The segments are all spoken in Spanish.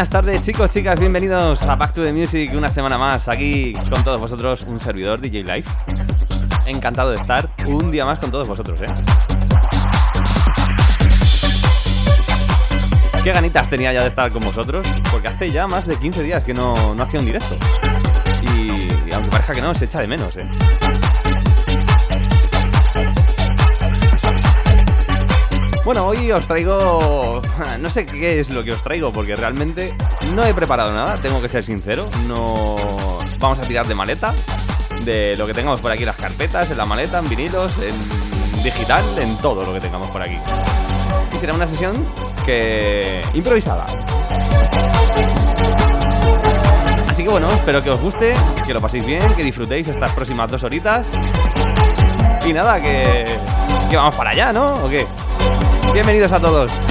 buenas tardes chicos, chicas, bienvenidos a Back to the Music una semana más aquí con todos vosotros, un servidor DJ Live. Encantado de estar un día más con todos vosotros, ¿eh? Qué ganitas tenía ya de estar con vosotros, porque hace ya más de 15 días que no, no hacía un directo. Y, y aunque parezca que no, se echa de menos, ¿eh? Bueno, hoy os traigo... No sé qué es lo que os traigo, porque realmente no he preparado nada, tengo que ser sincero. No... Vamos a tirar de maleta, de lo que tengamos por aquí, las carpetas, en la maleta, en vinilos, en digital, en todo lo que tengamos por aquí. Y será una sesión que... improvisada. Así que bueno, espero que os guste, que lo paséis bien, que disfrutéis estas próximas dos horitas. Y nada, que... que vamos para allá, ¿no? ¿O qué? Bienvenidos a todos.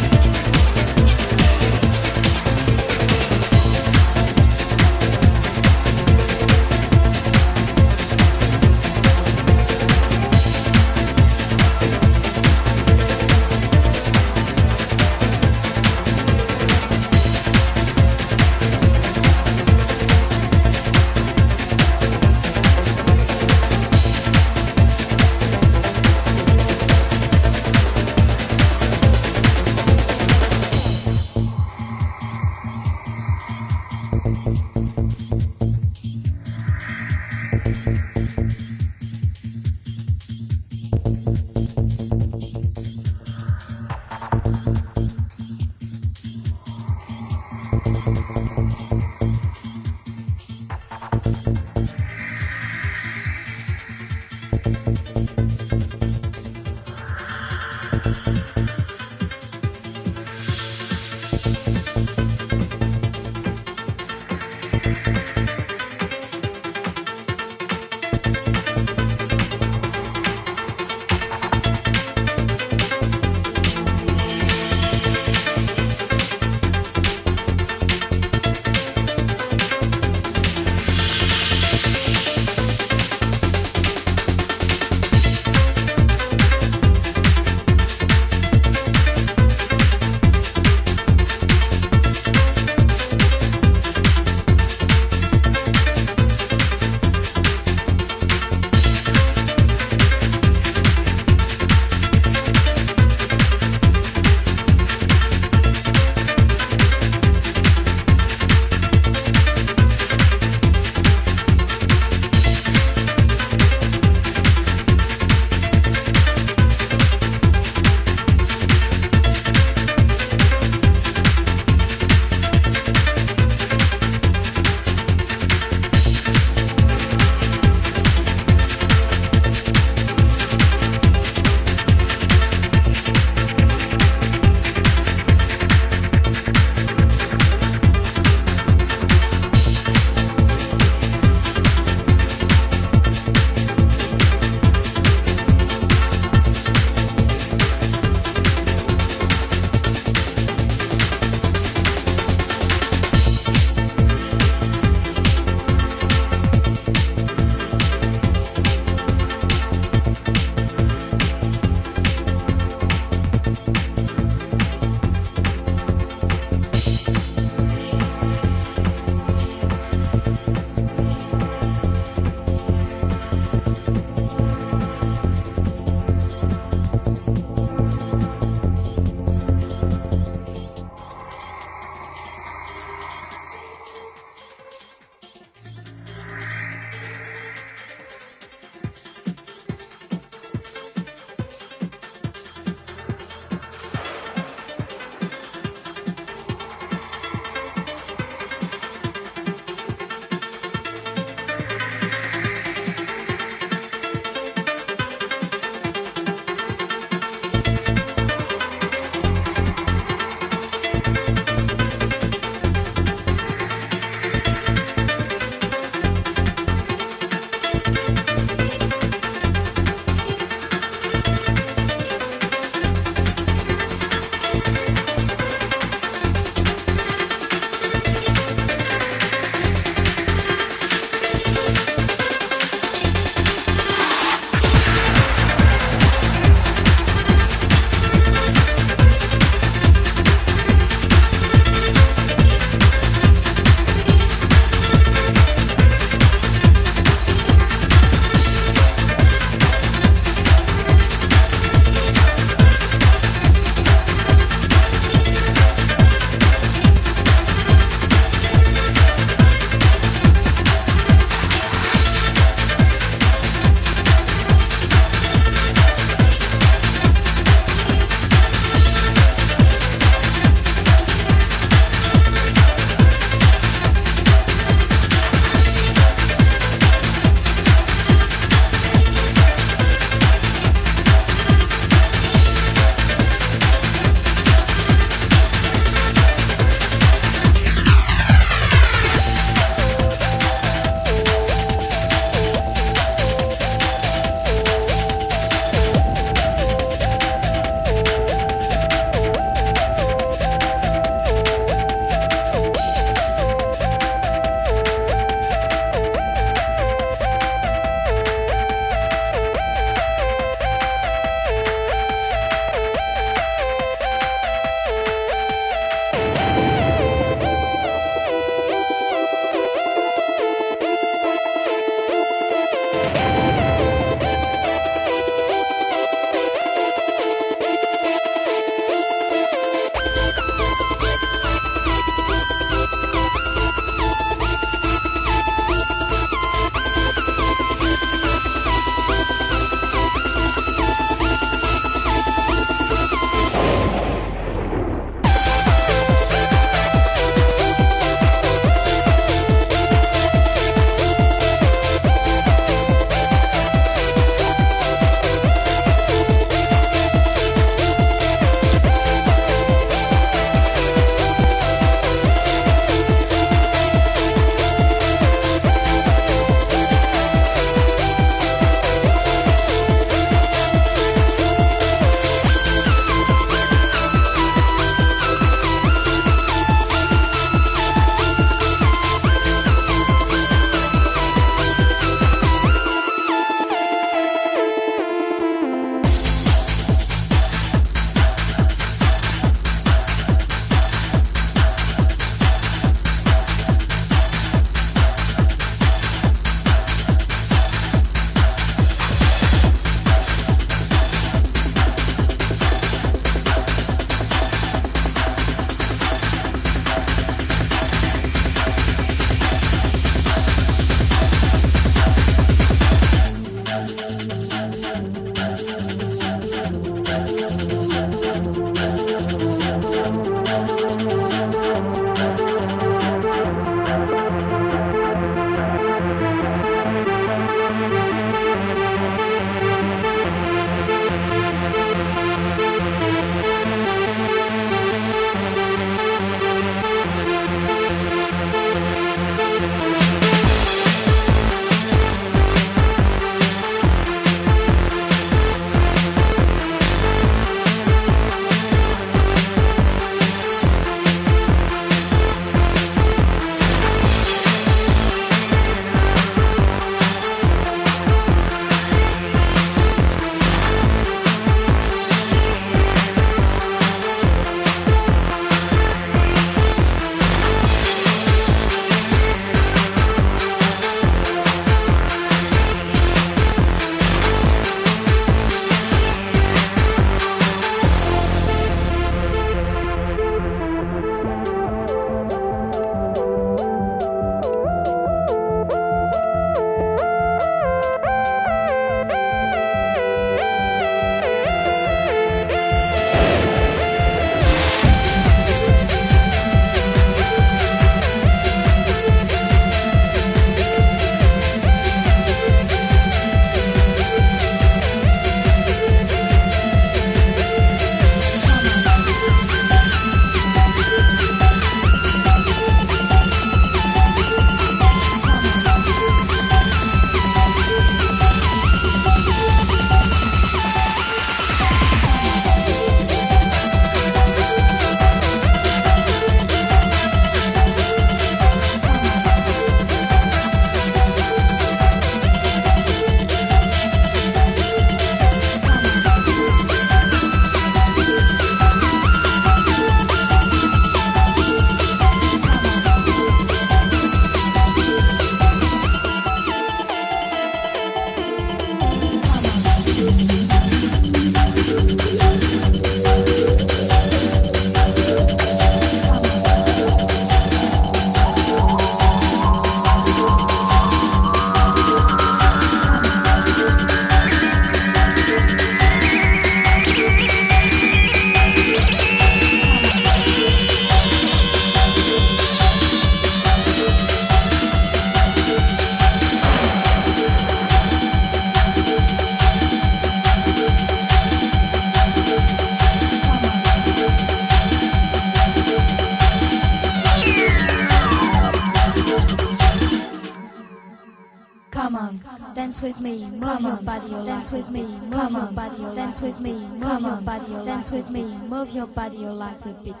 It's a bit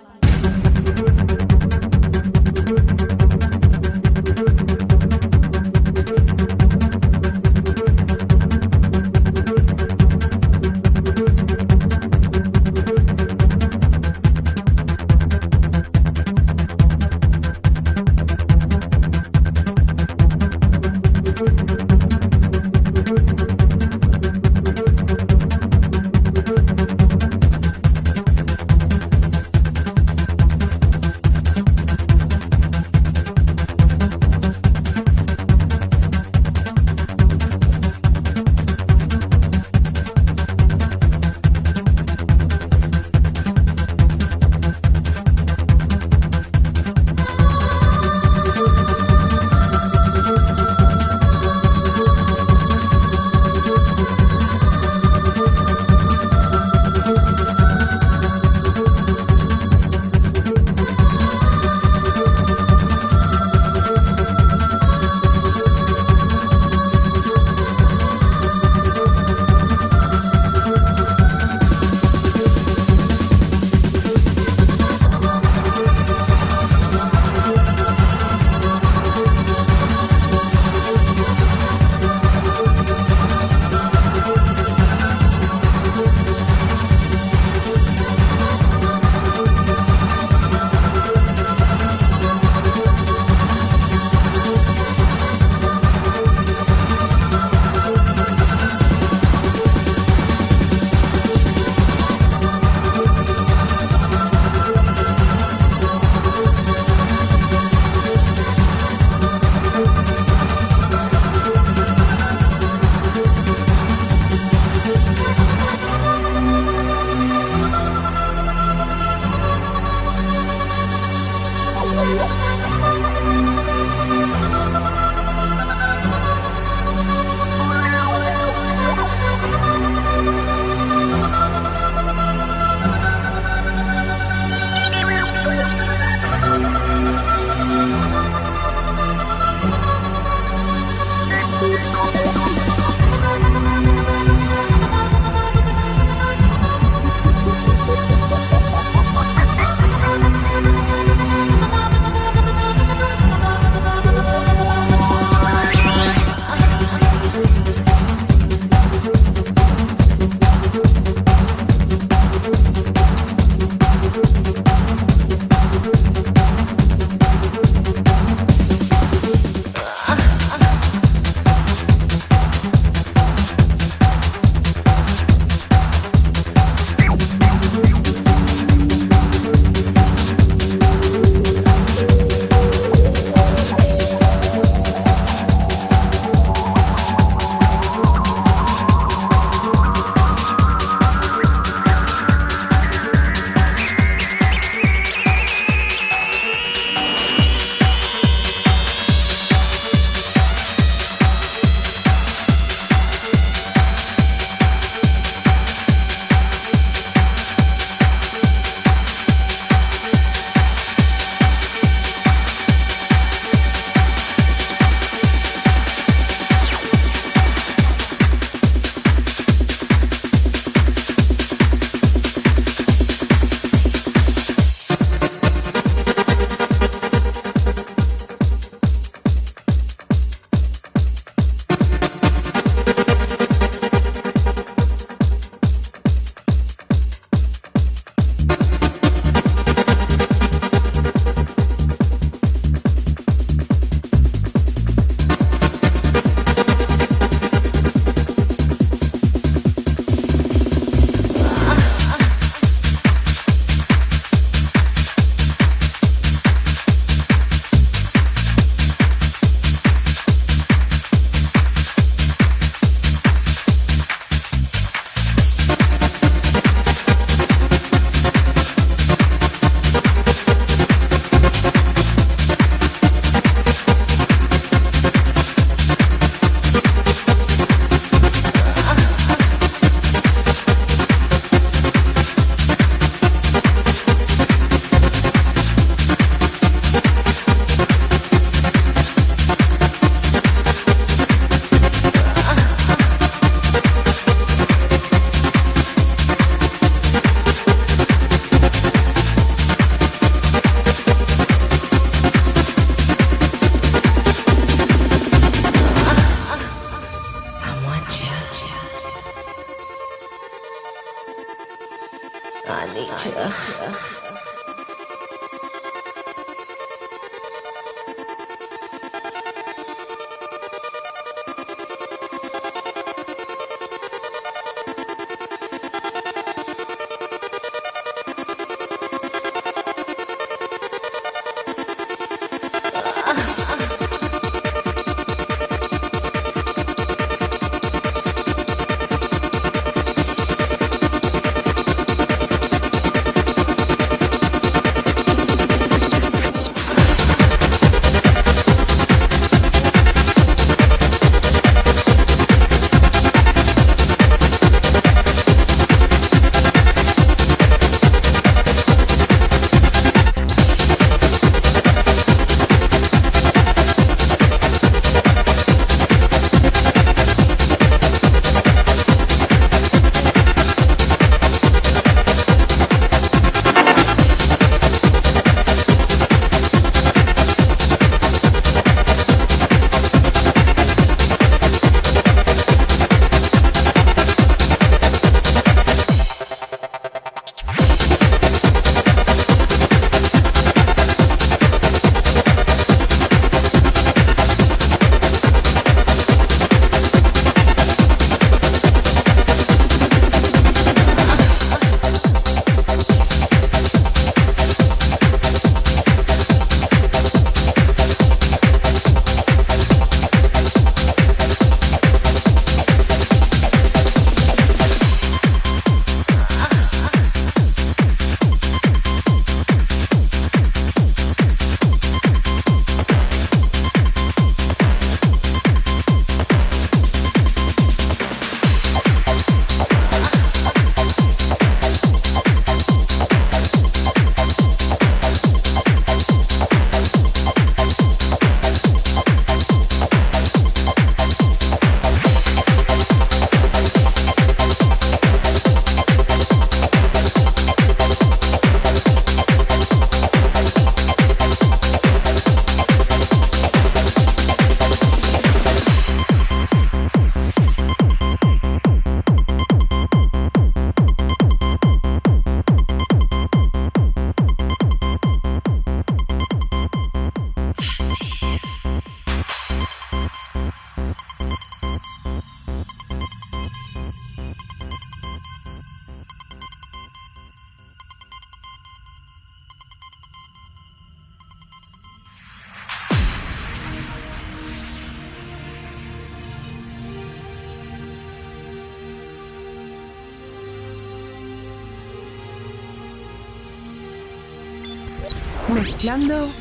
Mezclando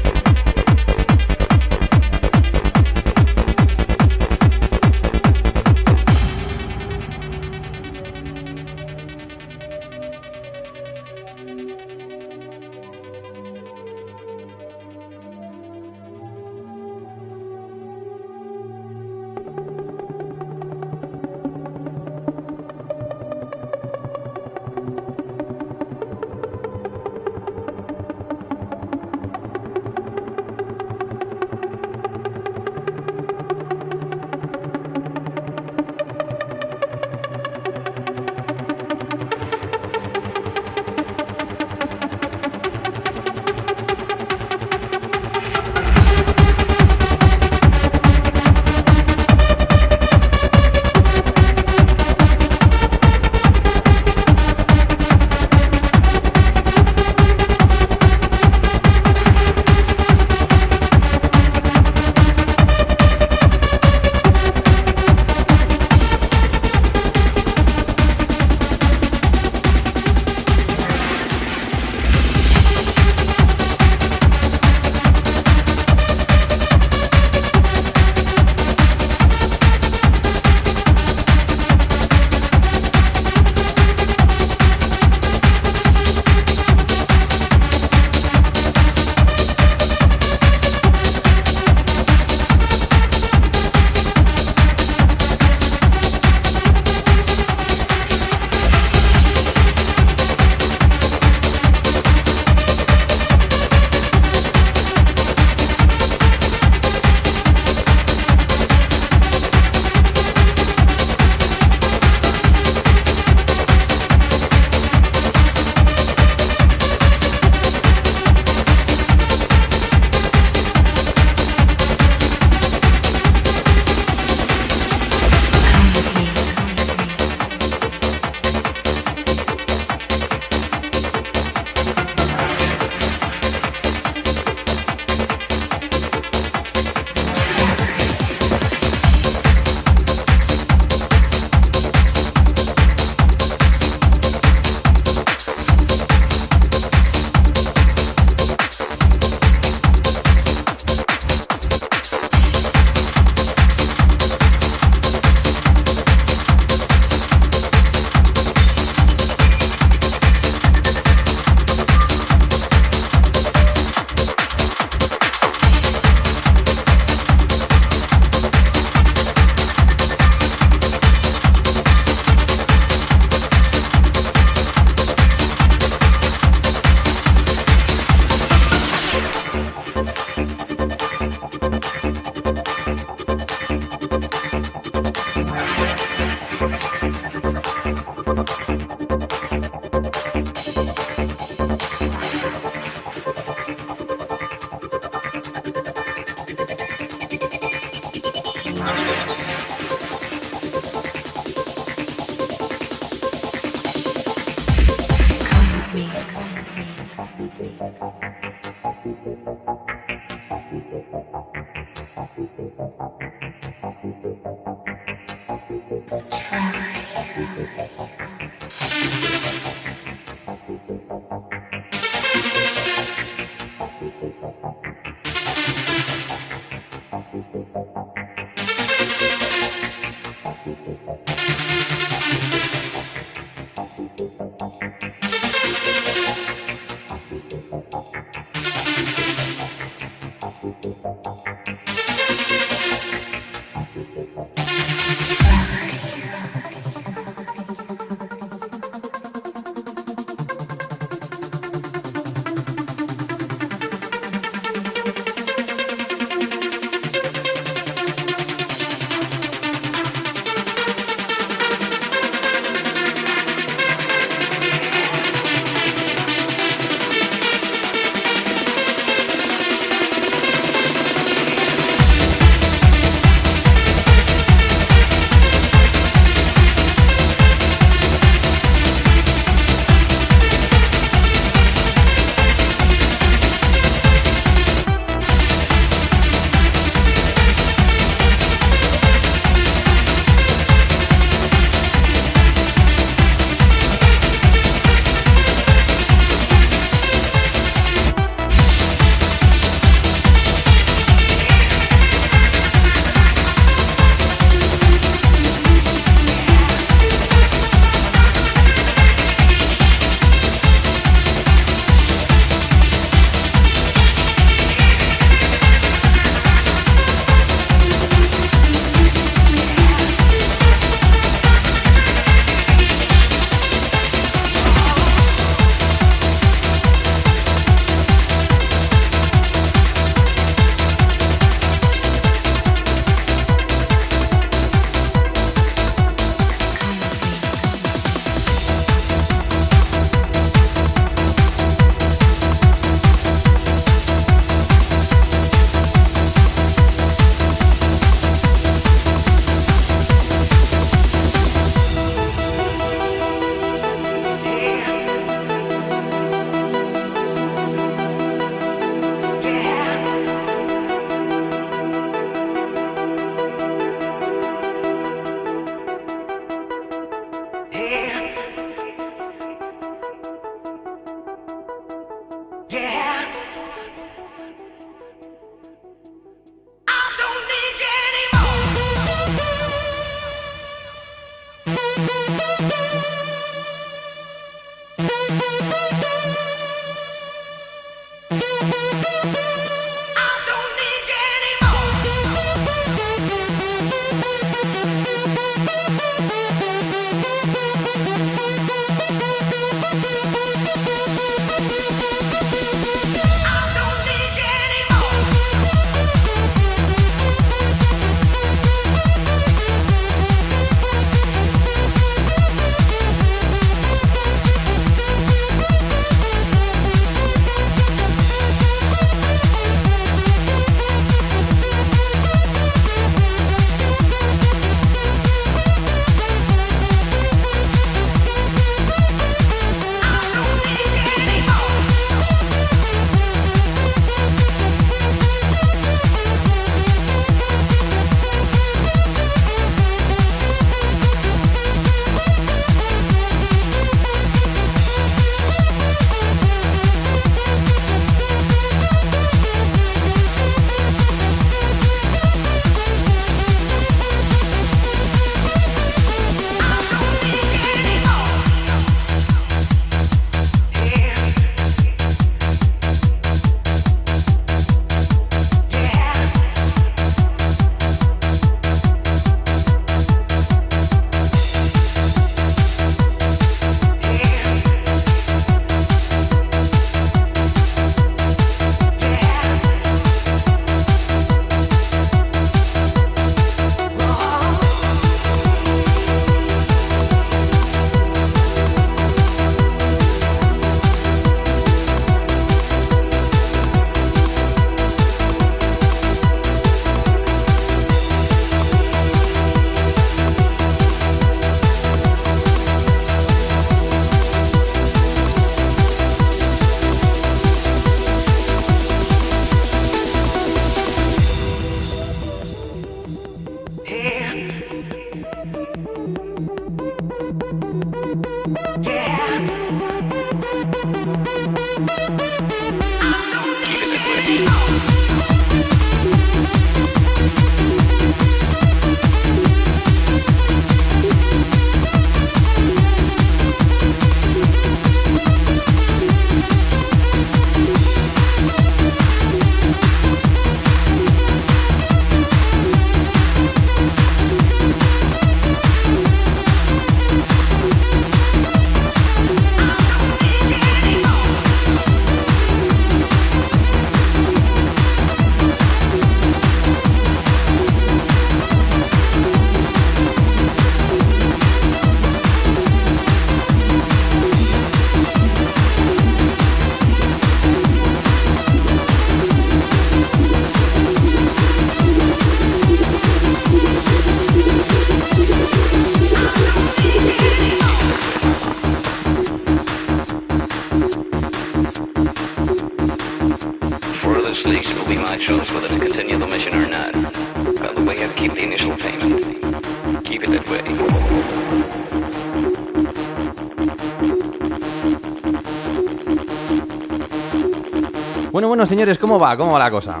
Señores, ¿cómo va? ¿Cómo va la cosa?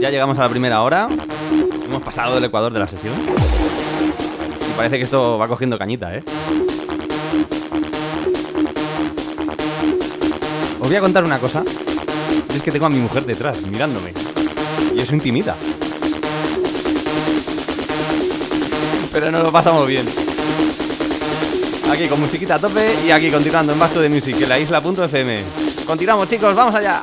Ya llegamos a la primera hora. Hemos pasado del ecuador de la sesión. Y parece que esto va cogiendo cañita, ¿eh? Os voy a contar una cosa. Es que tengo a mi mujer detrás, mirándome. Y eso intimida. Pero nos lo pasamos bien. Aquí con musiquita a tope y aquí continuando en Back to the Music en la isla.fm. Continuamos, chicos, vamos allá.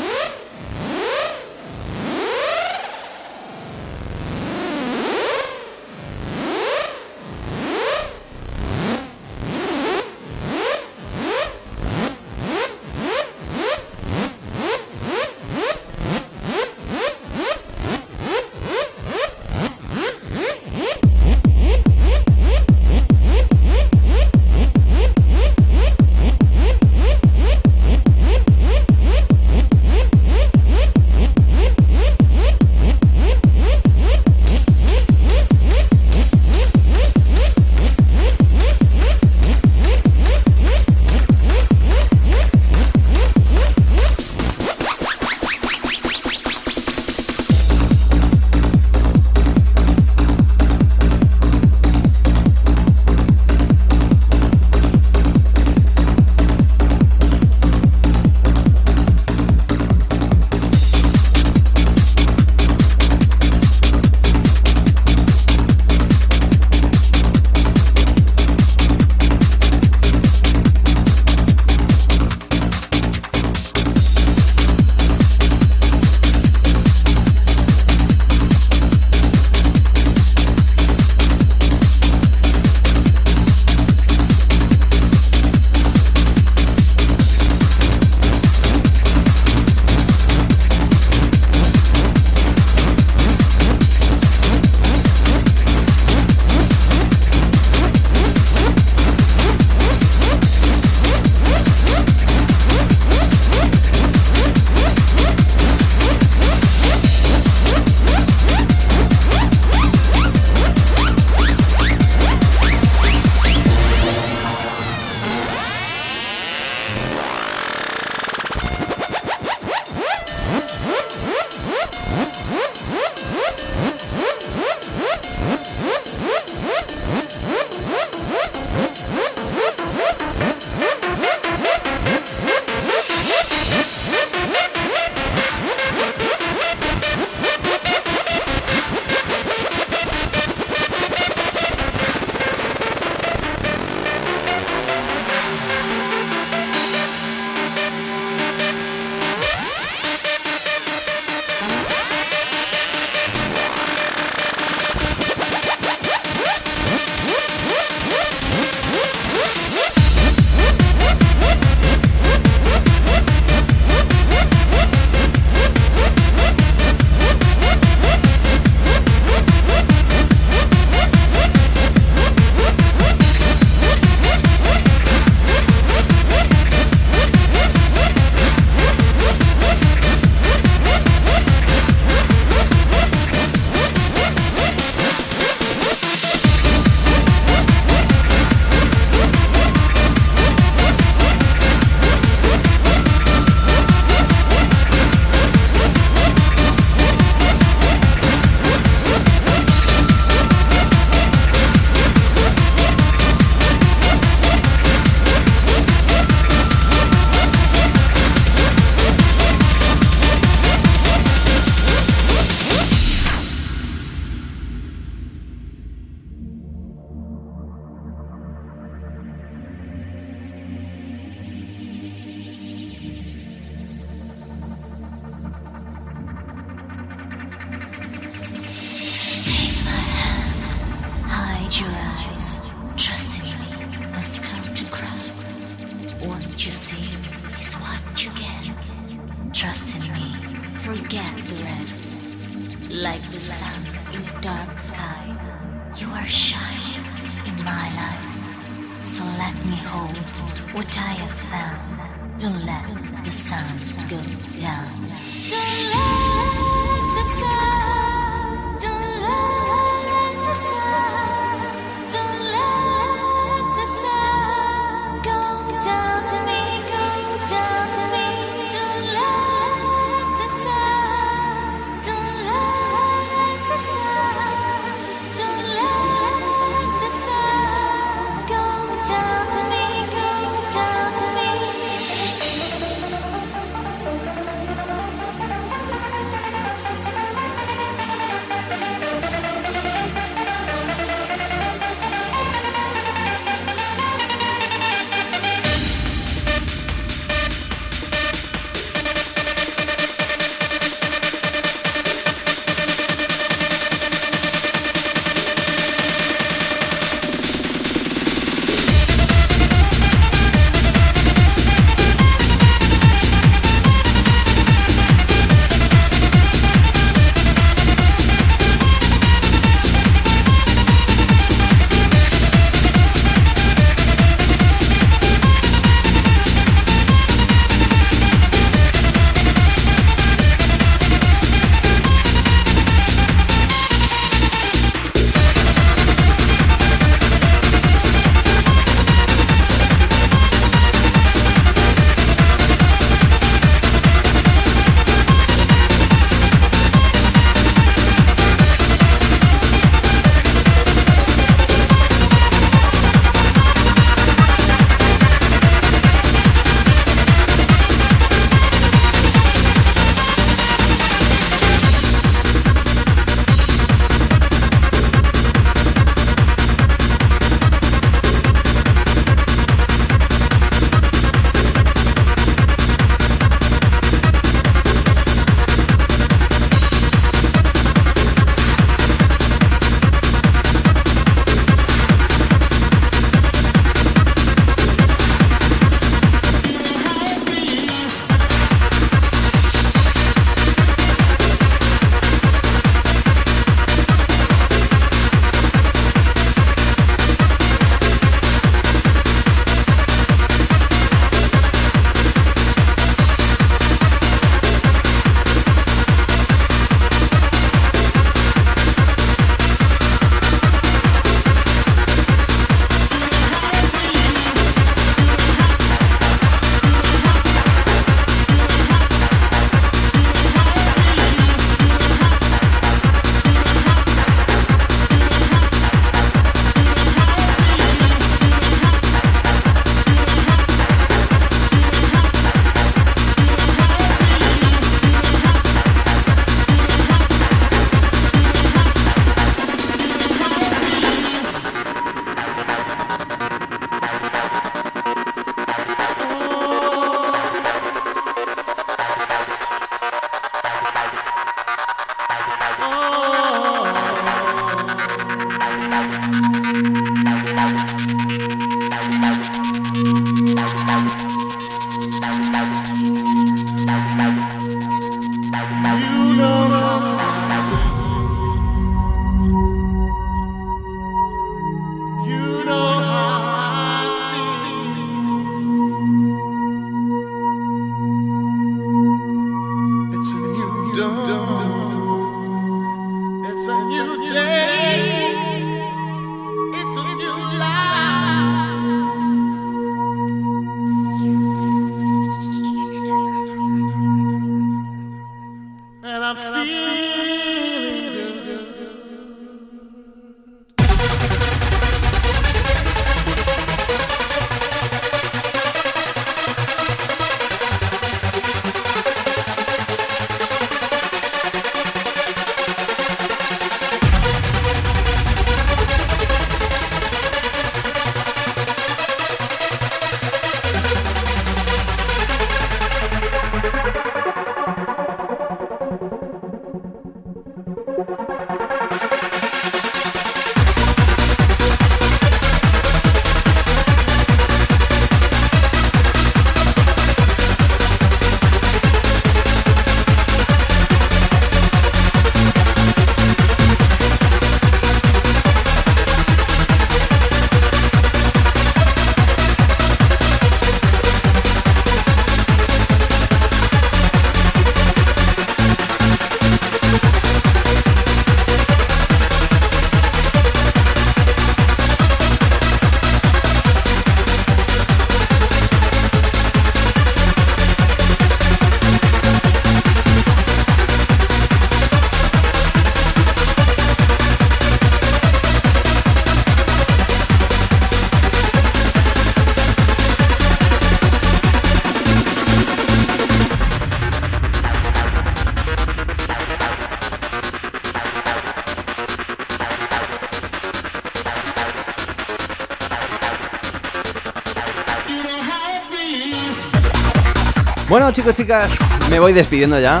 Chicos, chicas, me voy despidiendo ya.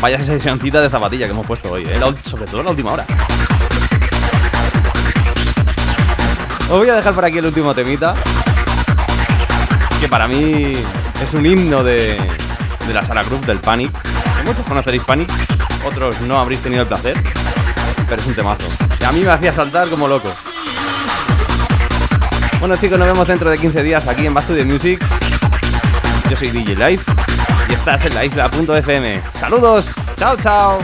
Vaya sesioncita de zapatilla que hemos puesto hoy, ¿eh? Sobre todo en la última hora. Os voy a dejar por aquí el último temita. Que para mí es un himno de, de la Sala Cruz del Panic. Muchos conoceréis Panic, otros no habréis tenido el placer. Pero es un temazo. Que a mí me hacía saltar como loco. Bueno chicos, nos vemos dentro de 15 días aquí en the Music. Yo soy DJ Live y estás en la isla.fm. Saludos, chao chao.